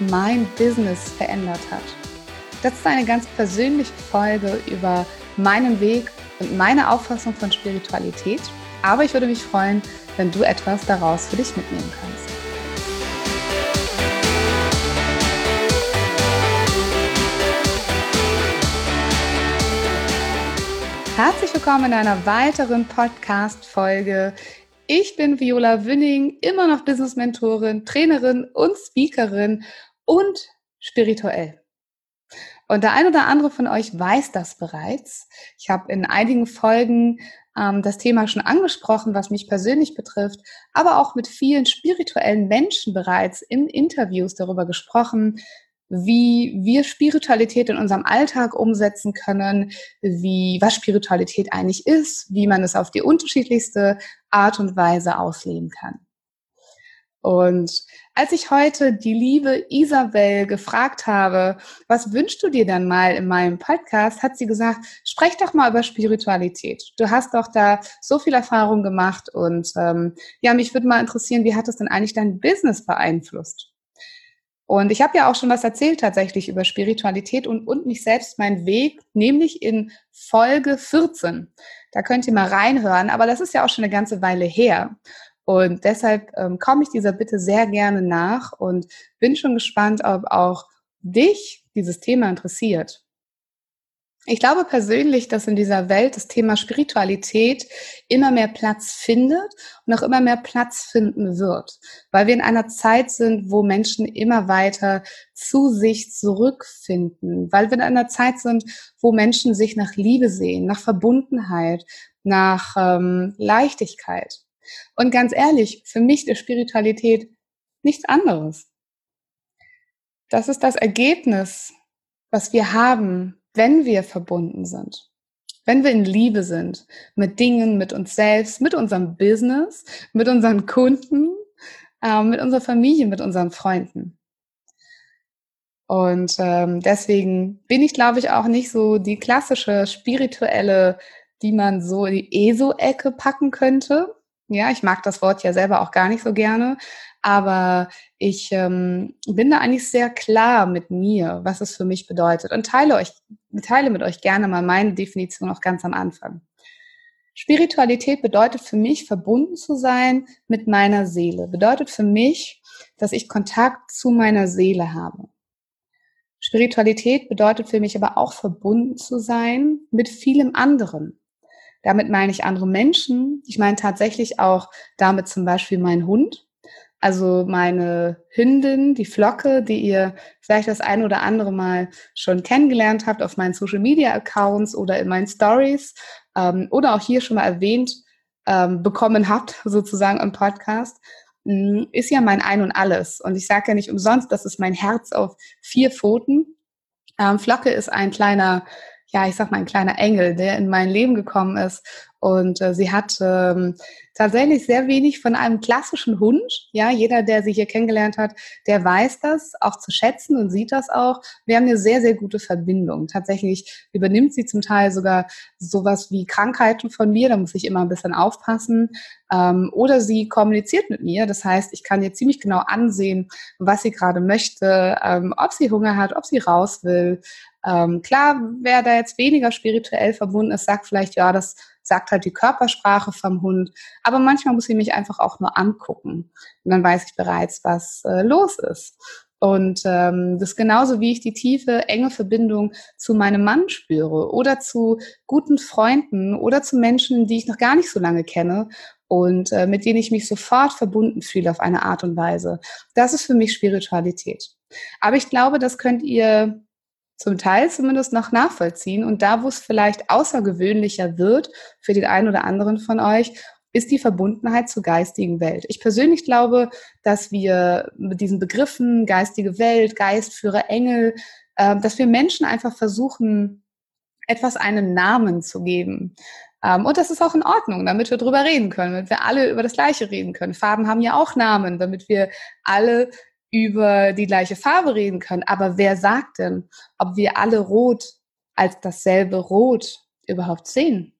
mein Business verändert hat. Das ist eine ganz persönliche Folge über meinen Weg und meine Auffassung von Spiritualität. Aber ich würde mich freuen, wenn du etwas daraus für dich mitnehmen kannst. Herzlich willkommen in einer weiteren Podcast-Folge. Ich bin Viola Wünning, immer noch Business-Mentorin, Trainerin und Speakerin und spirituell. Und der ein oder andere von euch weiß das bereits. Ich habe in einigen Folgen ähm, das Thema schon angesprochen, was mich persönlich betrifft, aber auch mit vielen spirituellen Menschen bereits in Interviews darüber gesprochen, wie wir Spiritualität in unserem Alltag umsetzen können, wie was Spiritualität eigentlich ist, wie man es auf die unterschiedlichste Art und Weise ausleben kann. Und als ich heute die liebe Isabel gefragt habe, was wünschst du dir dann mal in meinem Podcast, hat sie gesagt, sprech doch mal über Spiritualität. Du hast doch da so viel Erfahrung gemacht und ähm, ja, mich würde mal interessieren, wie hat das denn eigentlich dein Business beeinflusst? Und ich habe ja auch schon was erzählt tatsächlich über Spiritualität und, und mich selbst, meinen Weg, nämlich in Folge 14. Da könnt ihr mal reinhören, aber das ist ja auch schon eine ganze Weile her. Und deshalb ähm, komme ich dieser Bitte sehr gerne nach und bin schon gespannt, ob auch dich dieses Thema interessiert. Ich glaube persönlich, dass in dieser Welt das Thema Spiritualität immer mehr Platz findet und auch immer mehr Platz finden wird, weil wir in einer Zeit sind, wo Menschen immer weiter zu sich zurückfinden, weil wir in einer Zeit sind, wo Menschen sich nach Liebe sehen, nach Verbundenheit, nach ähm, Leichtigkeit. Und ganz ehrlich, für mich ist Spiritualität nichts anderes. Das ist das Ergebnis, was wir haben, wenn wir verbunden sind. Wenn wir in Liebe sind mit Dingen, mit uns selbst, mit unserem Business, mit unseren Kunden, äh, mit unserer Familie, mit unseren Freunden. Und ähm, deswegen bin ich, glaube ich, auch nicht so die klassische spirituelle, die man so in die ESO-Ecke packen könnte, ja, ich mag das Wort ja selber auch gar nicht so gerne, aber ich ähm, bin da eigentlich sehr klar mit mir, was es für mich bedeutet und teile euch, teile mit euch gerne mal meine Definition auch ganz am Anfang. Spiritualität bedeutet für mich, verbunden zu sein mit meiner Seele. Bedeutet für mich, dass ich Kontakt zu meiner Seele habe. Spiritualität bedeutet für mich aber auch verbunden zu sein mit vielem anderen. Damit meine ich andere Menschen. Ich meine tatsächlich auch damit zum Beispiel meinen Hund. Also meine Hündin, die Flocke, die ihr vielleicht das ein oder andere Mal schon kennengelernt habt auf meinen Social Media Accounts oder in meinen Stories ähm, oder auch hier schon mal erwähnt ähm, bekommen habt, sozusagen im Podcast, mm, ist ja mein Ein und Alles. Und ich sage ja nicht umsonst, das ist mein Herz auf vier Pfoten. Ähm, Flocke ist ein kleiner ja, ich sag mal, ein kleiner Engel, der in mein Leben gekommen ist. Und äh, sie hat ähm, tatsächlich sehr wenig von einem klassischen Hund. Ja, jeder, der sie hier kennengelernt hat, der weiß das auch zu schätzen und sieht das auch. Wir haben eine sehr, sehr gute Verbindung. Tatsächlich übernimmt sie zum Teil sogar sowas wie Krankheiten von mir. Da muss ich immer ein bisschen aufpassen. Ähm, oder sie kommuniziert mit mir. Das heißt, ich kann ihr ziemlich genau ansehen, was sie gerade möchte, ähm, ob sie Hunger hat, ob sie raus will, ähm, klar, wer da jetzt weniger spirituell verbunden ist, sagt vielleicht, ja, das sagt halt die Körpersprache vom Hund. Aber manchmal muss ich mich einfach auch nur angucken. Und dann weiß ich bereits, was äh, los ist. Und ähm, das ist genauso, wie ich die tiefe, enge Verbindung zu meinem Mann spüre oder zu guten Freunden oder zu Menschen, die ich noch gar nicht so lange kenne und äh, mit denen ich mich sofort verbunden fühle auf eine Art und Weise. Das ist für mich Spiritualität. Aber ich glaube, das könnt ihr zum Teil zumindest noch nachvollziehen. Und da, wo es vielleicht außergewöhnlicher wird für den einen oder anderen von euch, ist die Verbundenheit zur geistigen Welt. Ich persönlich glaube, dass wir mit diesen Begriffen geistige Welt, Geistführer, Engel, äh, dass wir Menschen einfach versuchen, etwas einen Namen zu geben. Ähm, und das ist auch in Ordnung, damit wir drüber reden können, damit wir alle über das Gleiche reden können. Farben haben ja auch Namen, damit wir alle über die gleiche Farbe reden können. Aber wer sagt denn, ob wir alle Rot als dasselbe Rot überhaupt sehen?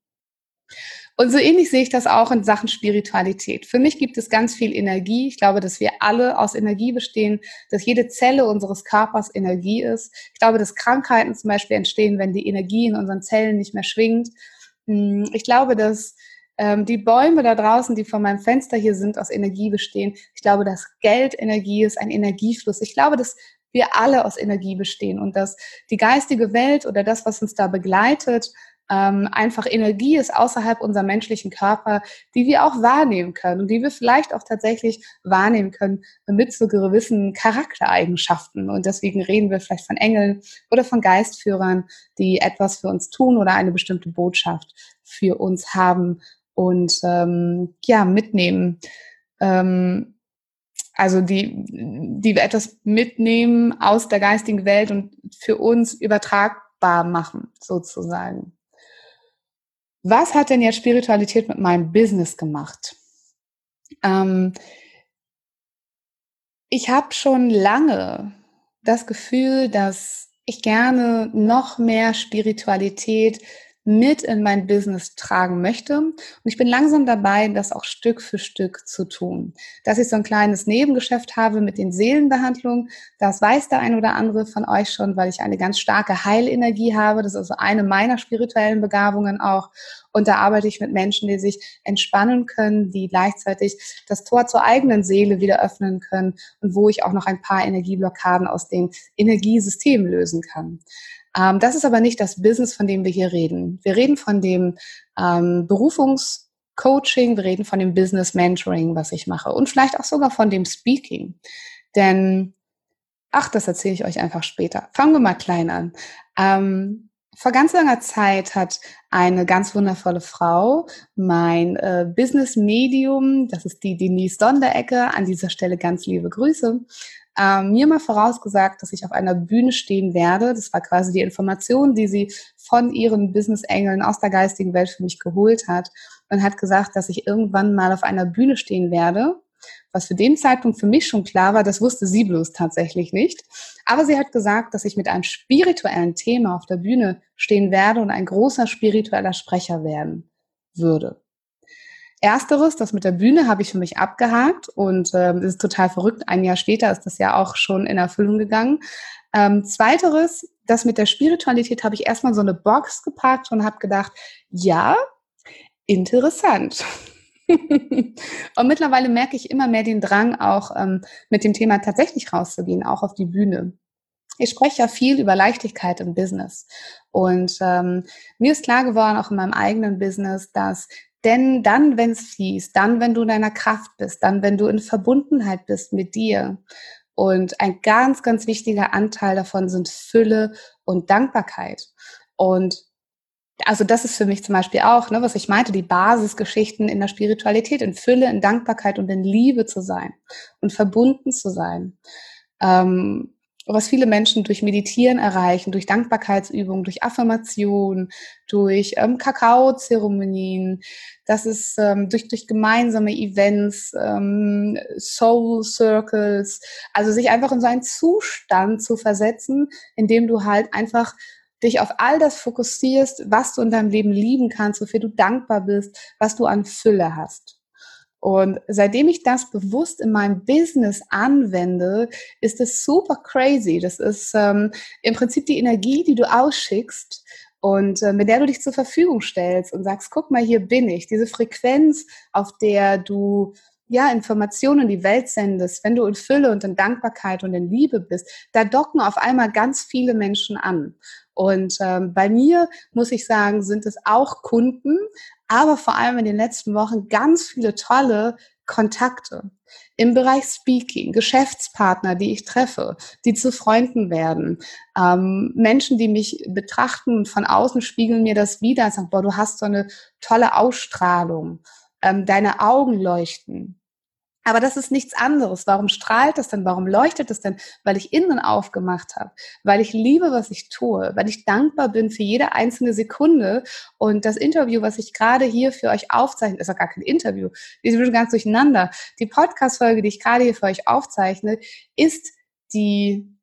Und so ähnlich sehe ich das auch in Sachen Spiritualität. Für mich gibt es ganz viel Energie. Ich glaube, dass wir alle aus Energie bestehen, dass jede Zelle unseres Körpers Energie ist. Ich glaube, dass Krankheiten zum Beispiel entstehen, wenn die Energie in unseren Zellen nicht mehr schwingt. Hm, ich glaube, dass ähm, die Bäume da draußen, die vor meinem Fenster hier sind, aus Energie bestehen. Ich glaube, dass Geld Energie ist, ein Energiefluss. Ich glaube, dass wir alle aus Energie bestehen und dass die geistige Welt oder das, was uns da begleitet, ähm, einfach Energie ist außerhalb unserer menschlichen Körper, die wir auch wahrnehmen können und die wir vielleicht auch tatsächlich wahrnehmen können mit so gewissen Charaktereigenschaften. Und deswegen reden wir vielleicht von Engeln oder von Geistführern, die etwas für uns tun oder eine bestimmte Botschaft für uns haben und ähm, ja mitnehmen. Ähm, also die, die wir etwas mitnehmen aus der geistigen Welt und für uns übertragbar machen, sozusagen. Was hat denn jetzt Spiritualität mit meinem Business gemacht? Ähm, ich habe schon lange das Gefühl, dass ich gerne noch mehr Spiritualität mit in mein Business tragen möchte. Und ich bin langsam dabei, das auch Stück für Stück zu tun. Dass ich so ein kleines Nebengeschäft habe mit den Seelenbehandlungen, das weiß der ein oder andere von euch schon, weil ich eine ganz starke Heilenergie habe. Das ist also eine meiner spirituellen Begabungen auch. Und da arbeite ich mit Menschen, die sich entspannen können, die gleichzeitig das Tor zur eigenen Seele wieder öffnen können und wo ich auch noch ein paar Energieblockaden aus dem Energiesystem lösen kann. Ähm, das ist aber nicht das Business, von dem wir hier reden. Wir reden von dem ähm, Berufungscoaching, wir reden von dem Business Mentoring, was ich mache und vielleicht auch sogar von dem Speaking. Denn, ach, das erzähle ich euch einfach später. Fangen wir mal klein an. Ähm, vor ganz langer Zeit hat eine ganz wundervolle Frau mein äh, Business Medium, das ist die Denise Sonderecke, an dieser Stelle ganz liebe Grüße, ähm, mir mal vorausgesagt, dass ich auf einer Bühne stehen werde. Das war quasi die Information, die sie von ihren Business-Engeln aus der geistigen Welt für mich geholt hat und hat gesagt, dass ich irgendwann mal auf einer Bühne stehen werde. Was für den Zeitpunkt für mich schon klar war, das wusste sie bloß tatsächlich nicht. Aber sie hat gesagt, dass ich mit einem spirituellen Thema auf der Bühne stehen werde und ein großer spiritueller Sprecher werden würde. Ersteres, das mit der Bühne, habe ich für mich abgehakt und ähm, ist total verrückt. Ein Jahr später ist das ja auch schon in Erfüllung gegangen. Ähm, zweiteres, das mit der Spiritualität habe ich erstmal so eine Box gepackt und habe gedacht, ja, interessant. und mittlerweile merke ich immer mehr den Drang, auch ähm, mit dem Thema tatsächlich rauszugehen, auch auf die Bühne. Ich spreche ja viel über Leichtigkeit im Business. Und ähm, mir ist klar geworden, auch in meinem eigenen Business, dass denn dann, wenn es fließt, dann, wenn du in deiner Kraft bist, dann, wenn du in Verbundenheit bist mit dir. Und ein ganz, ganz wichtiger Anteil davon sind Fülle und Dankbarkeit. Und also das ist für mich zum Beispiel auch, ne, was ich meinte, die Basisgeschichten in der Spiritualität, in Fülle, in Dankbarkeit und in Liebe zu sein und verbunden zu sein. Ähm, was viele Menschen durch Meditieren erreichen, durch Dankbarkeitsübungen, durch Affirmation, durch ähm, Kakaozeremonien, das ist ähm, durch, durch gemeinsame Events, ähm, Soul Circles, also sich einfach in so einen Zustand zu versetzen, in dem du halt einfach dich auf all das fokussierst, was du in deinem Leben lieben kannst, wofür du dankbar bist, was du an Fülle hast. Und seitdem ich das bewusst in meinem Business anwende, ist es super crazy. Das ist ähm, im Prinzip die Energie, die du ausschickst und äh, mit der du dich zur Verfügung stellst und sagst, guck mal, hier bin ich. Diese Frequenz, auf der du ja, Informationen in die Welt sendest, wenn du in Fülle und in Dankbarkeit und in Liebe bist, da docken auf einmal ganz viele Menschen an. Und ähm, bei mir muss ich sagen, sind es auch Kunden, aber vor allem in den letzten Wochen ganz viele tolle Kontakte im Bereich Speaking, Geschäftspartner, die ich treffe, die zu Freunden werden, ähm, Menschen, die mich betrachten und von außen spiegeln mir das wieder und sagen, boah, du hast so eine tolle Ausstrahlung. ähm, deine Augen leuchten. Aber das ist nichts anderes. Warum strahlt das denn? Warum leuchtet es denn? Weil ich innen aufgemacht habe, weil ich liebe, was ich tue, weil ich dankbar bin für jede einzelne Sekunde. Und das Interview, was ich gerade hier für euch aufzeichne, ist auch gar kein Interview. Die sind ganz durcheinander. Die Podcast-Folge, die ich gerade hier für euch aufzeichne, ist die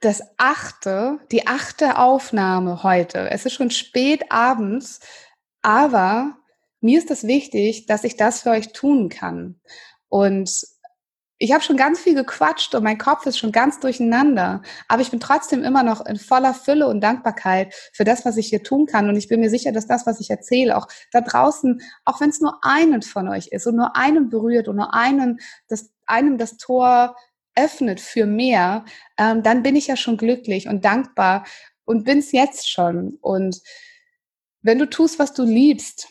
das achte, die achte Aufnahme heute. Es ist schon spät abends, aber mir ist es wichtig, dass ich das für euch tun kann. Und ich habe schon ganz viel gequatscht und mein Kopf ist schon ganz durcheinander, aber ich bin trotzdem immer noch in voller Fülle und Dankbarkeit für das, was ich hier tun kann. Und ich bin mir sicher, dass das, was ich erzähle, auch da draußen, auch wenn es nur einen von euch ist und nur einen berührt und nur einen, das, einem das Tor öffnet für mehr, ähm, dann bin ich ja schon glücklich und dankbar und bin es jetzt schon. Und wenn du tust, was du liebst,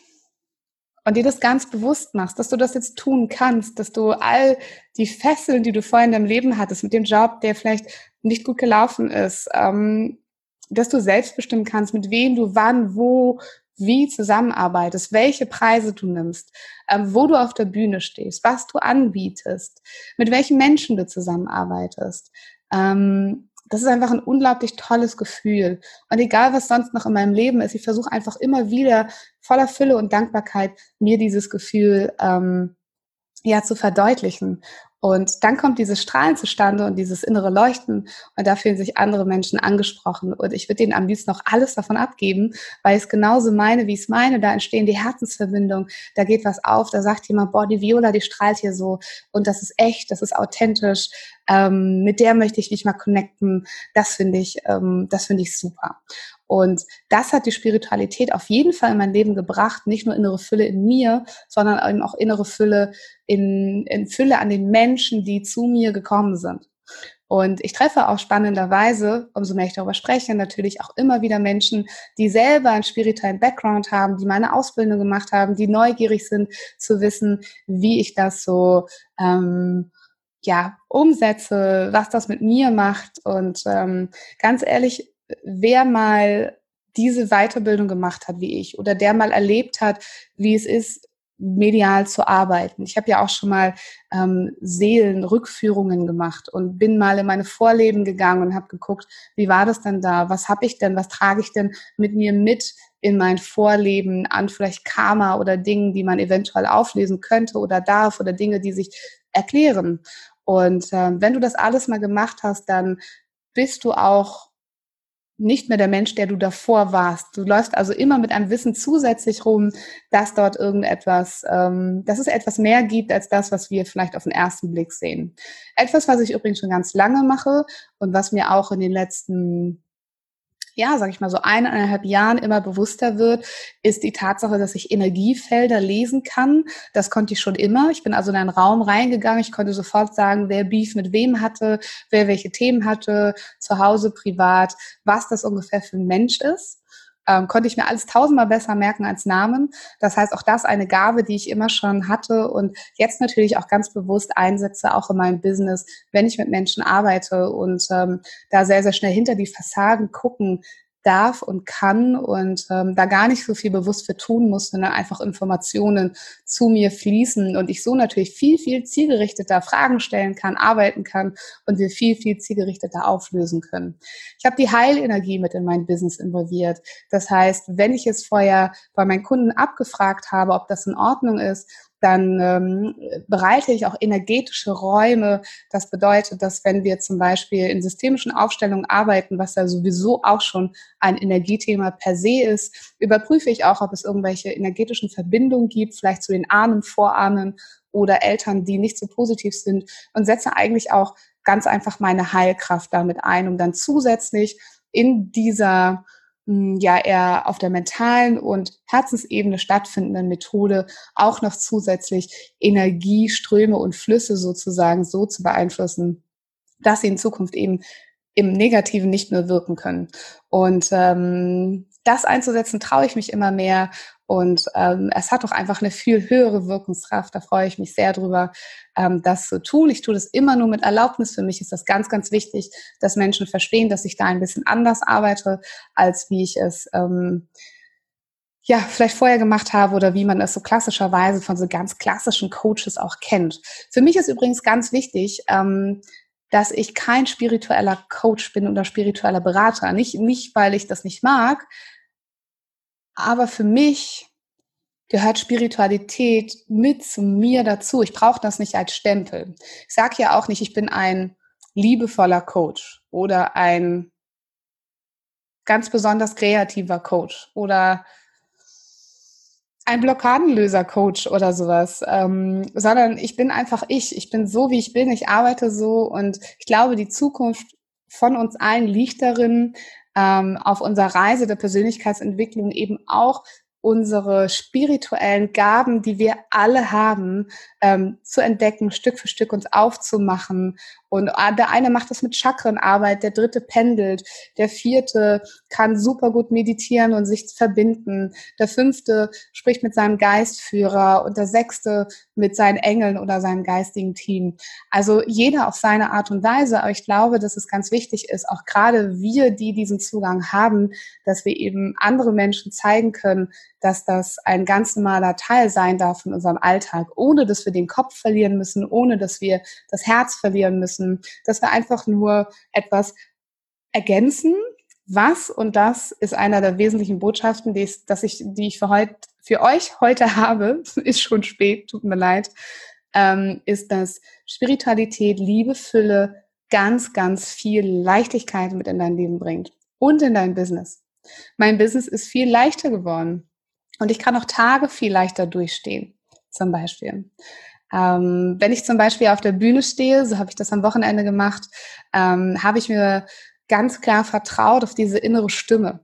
und dir das ganz bewusst machst, dass du das jetzt tun kannst, dass du all die Fesseln, die du vorher in deinem Leben hattest, mit dem Job, der vielleicht nicht gut gelaufen ist, ähm, dass du selbst bestimmen kannst, mit wem du wann, wo, wie zusammenarbeitest, welche Preise du nimmst, ähm, wo du auf der Bühne stehst, was du anbietest, mit welchen Menschen du zusammenarbeitest. Ähm, das ist einfach ein unglaublich tolles Gefühl. Und egal, was sonst noch in meinem Leben ist, ich versuche einfach immer wieder voller Fülle und Dankbarkeit mir dieses Gefühl ähm, ja zu verdeutlichen. Und dann kommt dieses Strahlen zustande und dieses innere Leuchten und da fühlen sich andere Menschen angesprochen. Und ich würde denen am liebsten noch alles davon abgeben, weil ich es genauso meine, wie ich es meine. Da entstehen die Herzensverbindungen, da geht was auf, da sagt jemand, boah, die Viola, die strahlt hier so und das ist echt, das ist authentisch. Ähm, mit der möchte ich mich mal connecten. Das finde ich, ähm, das finde ich super. Und das hat die Spiritualität auf jeden Fall in mein Leben gebracht. Nicht nur innere Fülle in mir, sondern eben auch innere Fülle in, in Fülle an den Menschen, die zu mir gekommen sind. Und ich treffe auch spannenderweise, umso mehr ich darüber spreche, natürlich auch immer wieder Menschen, die selber einen spirituellen Background haben, die meine Ausbildung gemacht haben, die neugierig sind zu wissen, wie ich das so ähm, ja umsetze, was das mit mir macht. Und ähm, ganz ehrlich, wer mal diese Weiterbildung gemacht hat wie ich oder der mal erlebt hat, wie es ist, medial zu arbeiten. Ich habe ja auch schon mal ähm, Seelenrückführungen gemacht und bin mal in meine Vorleben gegangen und habe geguckt, wie war das denn da? Was habe ich denn? Was trage ich denn mit mir mit in mein Vorleben an vielleicht Karma oder Dingen, die man eventuell auflesen könnte oder darf oder Dinge, die sich erklären. Und äh, wenn du das alles mal gemacht hast, dann bist du auch nicht mehr der Mensch, der du davor warst. Du läufst also immer mit einem Wissen zusätzlich rum, dass dort irgendetwas, ähm, dass es etwas mehr gibt als das, was wir vielleicht auf den ersten Blick sehen. Etwas, was ich übrigens schon ganz lange mache und was mir auch in den letzten ja, sag ich mal, so eineinhalb Jahren immer bewusster wird, ist die Tatsache, dass ich Energiefelder lesen kann. Das konnte ich schon immer. Ich bin also in einen Raum reingegangen. Ich konnte sofort sagen, wer Beef mit wem hatte, wer welche Themen hatte, zu Hause, privat, was das ungefähr für ein Mensch ist ähm, konnte ich mir alles tausendmal besser merken als Namen. Das heißt, auch das eine Gabe, die ich immer schon hatte und jetzt natürlich auch ganz bewusst einsetze, auch in meinem Business, wenn ich mit Menschen arbeite und ähm, da sehr, sehr schnell hinter die Fassaden gucken, darf und kann und ähm, da gar nicht so viel bewusst für tun muss, sondern einfach Informationen zu mir fließen und ich so natürlich viel, viel zielgerichteter Fragen stellen kann, arbeiten kann und wir viel, viel zielgerichteter auflösen können. Ich habe die Heilenergie mit in mein Business involviert. Das heißt, wenn ich es vorher bei meinen Kunden abgefragt habe, ob das in Ordnung ist, dann ähm, bereite ich auch energetische Räume. Das bedeutet, dass wenn wir zum Beispiel in systemischen Aufstellungen arbeiten, was ja sowieso auch schon ein Energiethema per se ist, überprüfe ich auch, ob es irgendwelche energetischen Verbindungen gibt, vielleicht zu den Ahnen, Vorahnen oder Eltern, die nicht so positiv sind und setze eigentlich auch ganz einfach meine Heilkraft damit ein, um dann zusätzlich in dieser ja eher auf der mentalen und Herzensebene stattfindenden Methode auch noch zusätzlich Energieströme und Flüsse sozusagen so zu beeinflussen, dass sie in Zukunft eben im Negativen nicht mehr wirken können. Und ähm, das einzusetzen, traue ich mich immer mehr. Und ähm, es hat doch einfach eine viel höhere Wirkungskraft. Da freue ich mich sehr drüber, ähm, das zu tun. Ich tue das immer nur mit Erlaubnis. Für mich ist das ganz, ganz wichtig, dass Menschen verstehen, dass ich da ein bisschen anders arbeite, als wie ich es ähm, ja, vielleicht vorher gemacht habe oder wie man es so klassischerweise von so ganz klassischen Coaches auch kennt. Für mich ist übrigens ganz wichtig, ähm, dass ich kein spiritueller Coach bin oder spiritueller Berater. Nicht, nicht, weil ich das nicht mag, aber für mich gehört Spiritualität mit zu mir dazu. Ich brauche das nicht als Stempel. Ich sage ja auch nicht, ich bin ein liebevoller Coach oder ein ganz besonders kreativer Coach oder ein Blockadenlöser-Coach oder sowas, ähm, sondern ich bin einfach ich. Ich bin so, wie ich bin. Ich arbeite so und ich glaube, die Zukunft von uns allen liegt darin, ähm, auf unserer Reise der Persönlichkeitsentwicklung eben auch unsere spirituellen Gaben, die wir alle haben, ähm, zu entdecken, Stück für Stück uns aufzumachen. Und ah, der eine macht das mit Chakrenarbeit, der dritte pendelt, der vierte kann super gut meditieren und sich verbinden, der fünfte spricht mit seinem Geistführer und der sechste mit seinen Engeln oder seinem geistigen Team. Also jeder auf seine Art und Weise. Aber ich glaube, dass es ganz wichtig ist, auch gerade wir, die diesen Zugang haben, dass wir eben andere Menschen zeigen können, dass das ein ganz normaler Teil sein darf in unserem Alltag, ohne dass wir den Kopf verlieren müssen, ohne dass wir das Herz verlieren müssen, dass wir einfach nur etwas ergänzen. Was und das ist einer der wesentlichen Botschaften, die ich, dass ich, die ich für, heut, für euch heute habe, ist schon spät, tut mir leid, ähm, ist, dass Spiritualität, Liebe, Fülle ganz, ganz viel Leichtigkeit mit in dein Leben bringt und in dein Business. Mein Business ist viel leichter geworden. Und ich kann auch Tage viel leichter durchstehen, zum Beispiel. Ähm, wenn ich zum Beispiel auf der Bühne stehe, so habe ich das am Wochenende gemacht, ähm, habe ich mir ganz klar vertraut auf diese innere Stimme.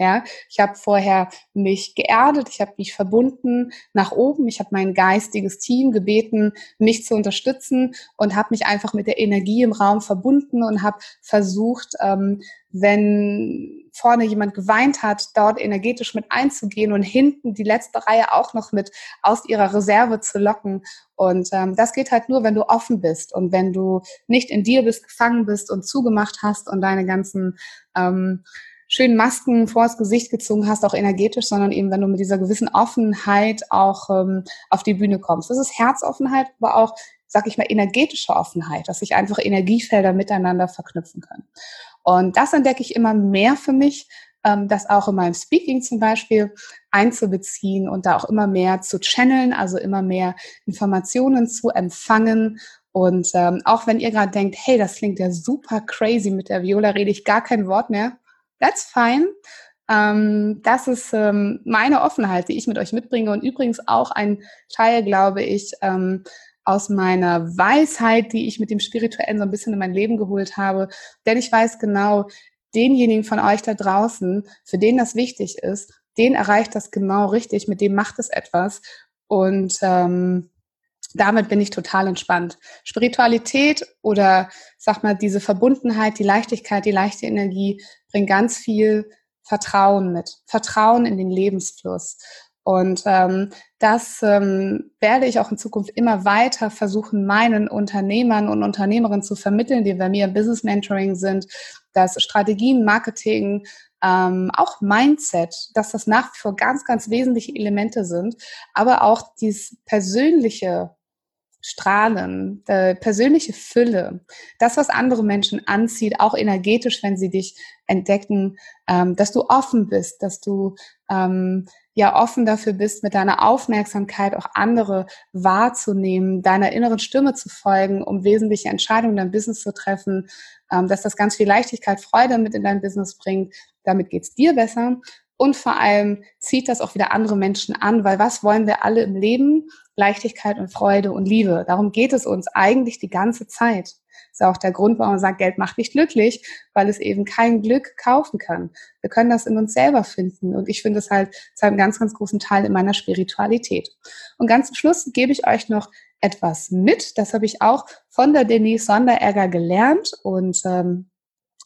Ja, ich habe vorher mich geerdet, ich habe mich verbunden nach oben, ich habe mein geistiges Team gebeten, mich zu unterstützen und habe mich einfach mit der Energie im Raum verbunden und habe versucht, ähm, wenn vorne jemand geweint hat, dort energetisch mit einzugehen und hinten die letzte Reihe auch noch mit aus ihrer Reserve zu locken. Und ähm, das geht halt nur, wenn du offen bist und wenn du nicht in dir bist, gefangen bist und zugemacht hast und deine ganzen ähm, schönen Masken vors Gesicht gezogen hast, auch energetisch, sondern eben, wenn du mit dieser gewissen Offenheit auch ähm, auf die Bühne kommst. Das ist Herzoffenheit, aber auch, sag ich mal, energetische Offenheit, dass sich einfach Energiefelder miteinander verknüpfen können. Und das entdecke ich immer mehr für mich, ähm, das auch in meinem Speaking zum Beispiel einzubeziehen und da auch immer mehr zu channeln, also immer mehr Informationen zu empfangen und ähm, auch wenn ihr gerade denkt, hey, das klingt ja super crazy, mit der Viola rede ich gar kein Wort mehr, that's fine. Ähm, das ist ähm, meine Offenheit, die ich mit euch mitbringe und übrigens auch ein Teil, glaube ich, ähm, aus meiner Weisheit, die ich mit dem Spirituellen so ein bisschen in mein Leben geholt habe. Denn ich weiß genau, denjenigen von euch da draußen, für den das wichtig ist, den erreicht das genau richtig, mit dem macht es etwas. Und ähm, damit bin ich total entspannt. Spiritualität oder sag mal diese Verbundenheit, die Leichtigkeit, die leichte Energie bringt ganz viel Vertrauen mit. Vertrauen in den Lebensfluss. Und ähm, das ähm, werde ich auch in Zukunft immer weiter versuchen, meinen Unternehmern und Unternehmerinnen zu vermitteln, die bei mir im Business Mentoring sind, dass Strategien, Marketing, ähm, auch Mindset, dass das nach wie vor ganz, ganz wesentliche Elemente sind, aber auch dieses persönliche Strahlen, äh, persönliche Fülle, das, was andere Menschen anzieht, auch energetisch, wenn sie dich entdecken, ähm, dass du offen bist, dass du ähm, ja offen dafür bist, mit deiner Aufmerksamkeit auch andere wahrzunehmen, deiner inneren Stimme zu folgen, um wesentliche Entscheidungen in deinem Business zu treffen, ähm, dass das ganz viel Leichtigkeit, Freude mit in dein Business bringt. Damit geht's dir besser. Und vor allem zieht das auch wieder andere Menschen an, weil was wollen wir alle im Leben? Leichtigkeit und Freude und Liebe. Darum geht es uns eigentlich die ganze Zeit. Das ist auch der Grund, warum man sagt, Geld macht nicht glücklich, weil es eben kein Glück kaufen kann. Wir können das in uns selber finden. Und ich finde es halt zu einem ganz, ganz großen Teil in meiner Spiritualität. Und ganz zum Schluss gebe ich euch noch etwas mit. Das habe ich auch von der Denise Sonderegger gelernt und ähm,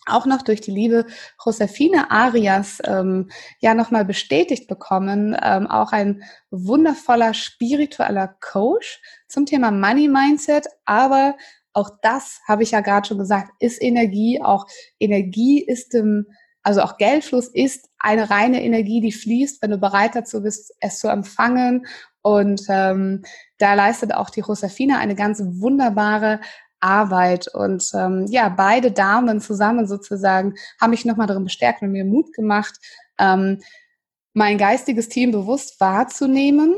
auch noch durch die liebe Josefine Arias ähm, ja nochmal bestätigt bekommen, ähm, auch ein wundervoller spiritueller Coach zum Thema Money Mindset, aber auch das habe ich ja gerade schon gesagt, ist Energie, auch Energie ist im, also auch Geldfluss ist eine reine Energie, die fließt, wenn du bereit dazu bist, es zu empfangen. Und ähm, da leistet auch die Rosafina eine ganz wunderbare Arbeit. Und ähm, ja, beide Damen zusammen sozusagen haben mich nochmal darin bestärkt und mir Mut gemacht, ähm, mein geistiges Team bewusst wahrzunehmen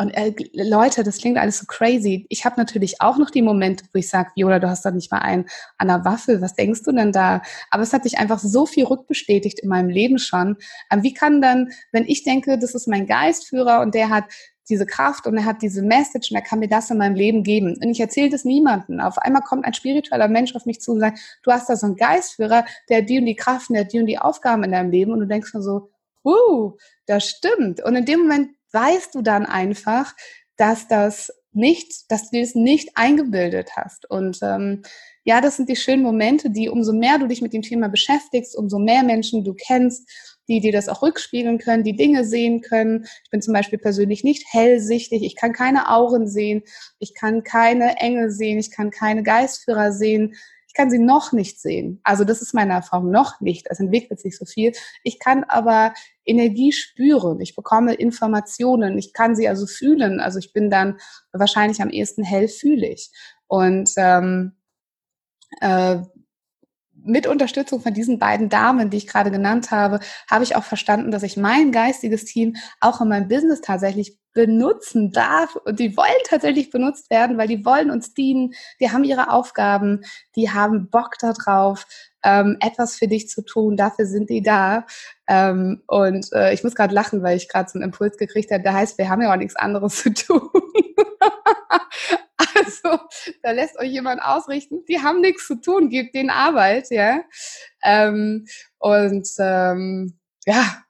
und äh, Leute, das klingt alles so crazy. Ich habe natürlich auch noch die Momente, wo ich sage, Viola, du hast doch nicht mal einen an der Waffel. Was denkst du denn da? Aber es hat sich einfach so viel rückbestätigt in meinem Leben schon. Ähm, wie kann dann, wenn ich denke, das ist mein Geistführer und der hat diese Kraft und er hat diese Message und er kann mir das in meinem Leben geben. Und ich erzähle das niemandem. Auf einmal kommt ein spiritueller Mensch auf mich zu und sagt, du hast da so einen Geistführer, der die und die Kraft der die und die Aufgaben in deinem Leben. Und du denkst mir so, uh, das stimmt. Und in dem Moment weißt du dann einfach, dass das nicht, dass du es nicht eingebildet hast. Und ähm, ja, das sind die schönen Momente, die umso mehr du dich mit dem Thema beschäftigst, umso mehr Menschen du kennst, die dir das auch rückspiegeln können, die Dinge sehen können. Ich bin zum Beispiel persönlich nicht hellsichtig, ich kann keine Auren sehen, ich kann keine Engel sehen, ich kann keine Geistführer sehen, ich kann sie noch nicht sehen. Also das ist meine Erfahrung noch nicht. Es entwickelt sich so viel. Ich kann aber Energie spüren. Ich bekomme Informationen. Ich kann sie also fühlen. Also ich bin dann wahrscheinlich am ehesten hellfühlig. Und ähm, äh, mit Unterstützung von diesen beiden Damen, die ich gerade genannt habe, habe ich auch verstanden, dass ich mein geistiges Team auch in meinem Business tatsächlich benutzen darf. Und die wollen tatsächlich benutzt werden, weil die wollen uns dienen. Die haben ihre Aufgaben, die haben Bock darauf, ähm, etwas für dich zu tun. Dafür sind die da. Ähm, und äh, ich muss gerade lachen, weil ich gerade so einen Impuls gekriegt habe. Der heißt, wir haben ja auch nichts anderes zu tun. also, da lässt euch jemand ausrichten, die haben nichts zu tun, gebt denen Arbeit, ja. Ähm, und ähm, ja,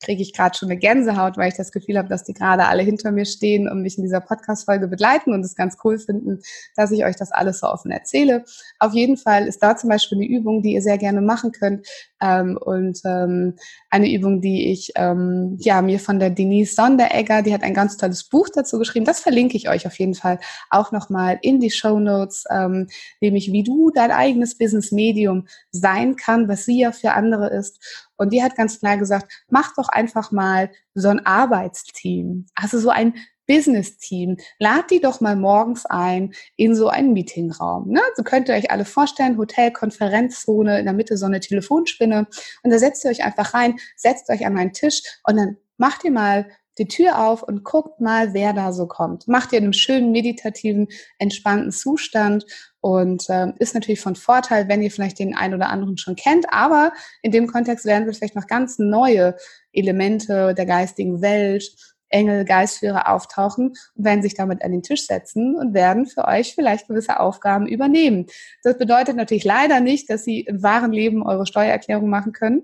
kriege ich gerade schon eine Gänsehaut, weil ich das Gefühl habe, dass die gerade alle hinter mir stehen und mich in dieser Podcast-Folge begleiten und es ganz cool finden, dass ich euch das alles so offen erzähle. Auf jeden Fall ist da zum Beispiel eine Übung, die ihr sehr gerne machen könnt ähm, und ähm, eine Übung, die ich ähm, ja mir von der Denise Sonderegger, die hat ein ganz tolles Buch dazu geschrieben. Das verlinke ich euch auf jeden Fall auch nochmal in die Show Notes, ähm, nämlich wie du dein eigenes Business Medium sein kann, was sie ja für andere ist. Und die hat ganz klar gesagt, mach doch einfach mal so ein Arbeitsteam. Also so ein Business-Team. Lad die doch mal morgens ein in so einen Meetingraum. Ne? So könnt ihr euch alle vorstellen, Hotel, Konferenzzone, in der Mitte so eine Telefonspinne. Und da setzt ihr euch einfach rein, setzt euch an einen Tisch und dann macht ihr mal die Tür auf und guckt mal, wer da so kommt. Macht ihr in einem schönen, meditativen, entspannten Zustand und äh, ist natürlich von Vorteil, wenn ihr vielleicht den einen oder anderen schon kennt, aber in dem Kontext werden wir vielleicht noch ganz neue Elemente der geistigen Welt, Engel, Geistführer auftauchen und werden sich damit an den Tisch setzen und werden für euch vielleicht gewisse Aufgaben übernehmen. Das bedeutet natürlich leider nicht, dass sie im wahren Leben eure Steuererklärung machen können,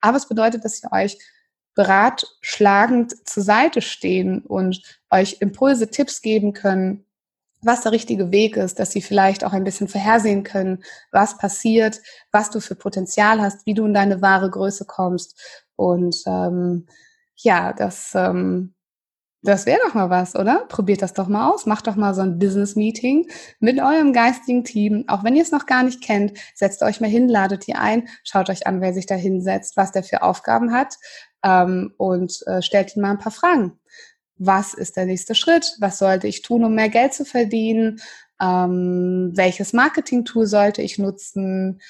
aber es bedeutet, dass sie euch beratschlagend zur Seite stehen und euch Impulse, Tipps geben können, was der richtige Weg ist, dass sie vielleicht auch ein bisschen vorhersehen können, was passiert, was du für Potenzial hast, wie du in deine wahre Größe kommst. Und ähm, ja, das, ähm, das wäre doch mal was, oder? Probiert das doch mal aus. Macht doch mal so ein Business-Meeting mit eurem geistigen Team. Auch wenn ihr es noch gar nicht kennt, setzt euch mal hin, ladet ihr ein, schaut euch an, wer sich da hinsetzt, was der für Aufgaben hat ähm, und äh, stellt ihm mal ein paar Fragen was ist der nächste Schritt, was sollte ich tun, um mehr Geld zu verdienen, ähm, welches Marketing-Tool sollte ich nutzen,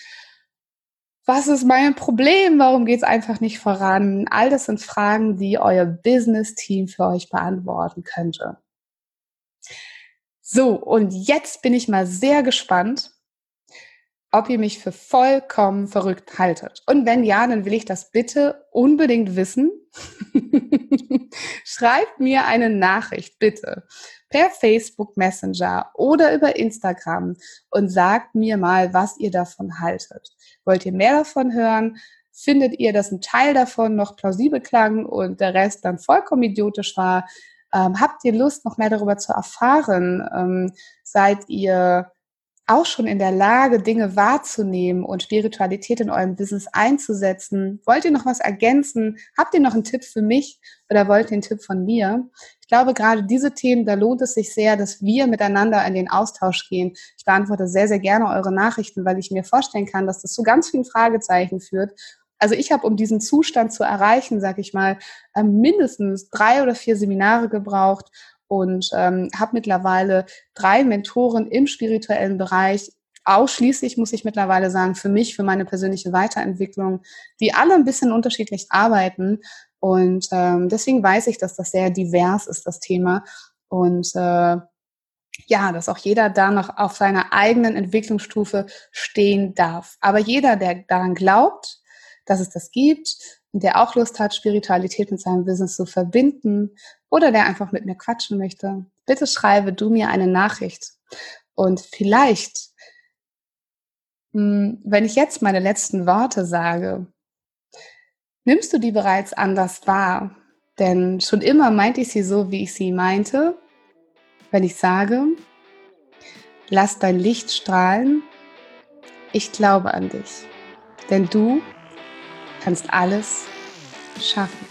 was ist mein Problem, warum geht es einfach nicht voran. All das sind Fragen, die euer Business-Team für euch beantworten könnte. So, und jetzt bin ich mal sehr gespannt, ob ihr mich für vollkommen verrückt haltet. Und wenn ja, dann will ich das bitte unbedingt wissen. Schreibt mir eine Nachricht, bitte, per Facebook Messenger oder über Instagram und sagt mir mal, was ihr davon haltet. Wollt ihr mehr davon hören? Findet ihr, dass ein Teil davon noch plausibel klang und der Rest dann vollkommen idiotisch war? Ähm, habt ihr Lust, noch mehr darüber zu erfahren? Ähm, seid ihr auch schon in der Lage, Dinge wahrzunehmen und Spiritualität in eurem Business einzusetzen? Wollt ihr noch was ergänzen? Habt ihr noch einen Tipp für mich oder wollt ihr einen Tipp von mir? Ich glaube, gerade diese Themen, da lohnt es sich sehr, dass wir miteinander in den Austausch gehen. Ich beantworte sehr, sehr gerne eure Nachrichten, weil ich mir vorstellen kann, dass das zu ganz vielen Fragezeichen führt Also ich habe, um diesen Zustand zu erreichen, sage ich mal, ähm, mindestens drei oder vier Seminare gebraucht und ähm, habe mittlerweile drei Mentoren im spirituellen Bereich. Ausschließlich muss ich mittlerweile sagen, für mich, für meine persönliche Weiterentwicklung, die alle ein bisschen unterschiedlich arbeiten. Und ähm, deswegen weiß ich, dass das sehr divers ist, das Thema. Und äh, ja, dass auch jeder da noch auf seiner eigenen Entwicklungsstufe stehen darf. Aber jeder, der daran glaubt, dass es das gibt der auch Lust hat, Spiritualität mit seinem Business zu verbinden oder der einfach mit mir quatschen möchte, bitte schreibe du mir eine Nachricht. Und vielleicht, hm, wenn ich jetzt meine letzten Worte sage, nimmst du die bereits anders wahr? Denn schon immer meinte ich sie so, wie ich sie meinte. Wenn ich sage, lass dein Licht strahlen, ich glaube an dich. Denn du kannst alles schaffen.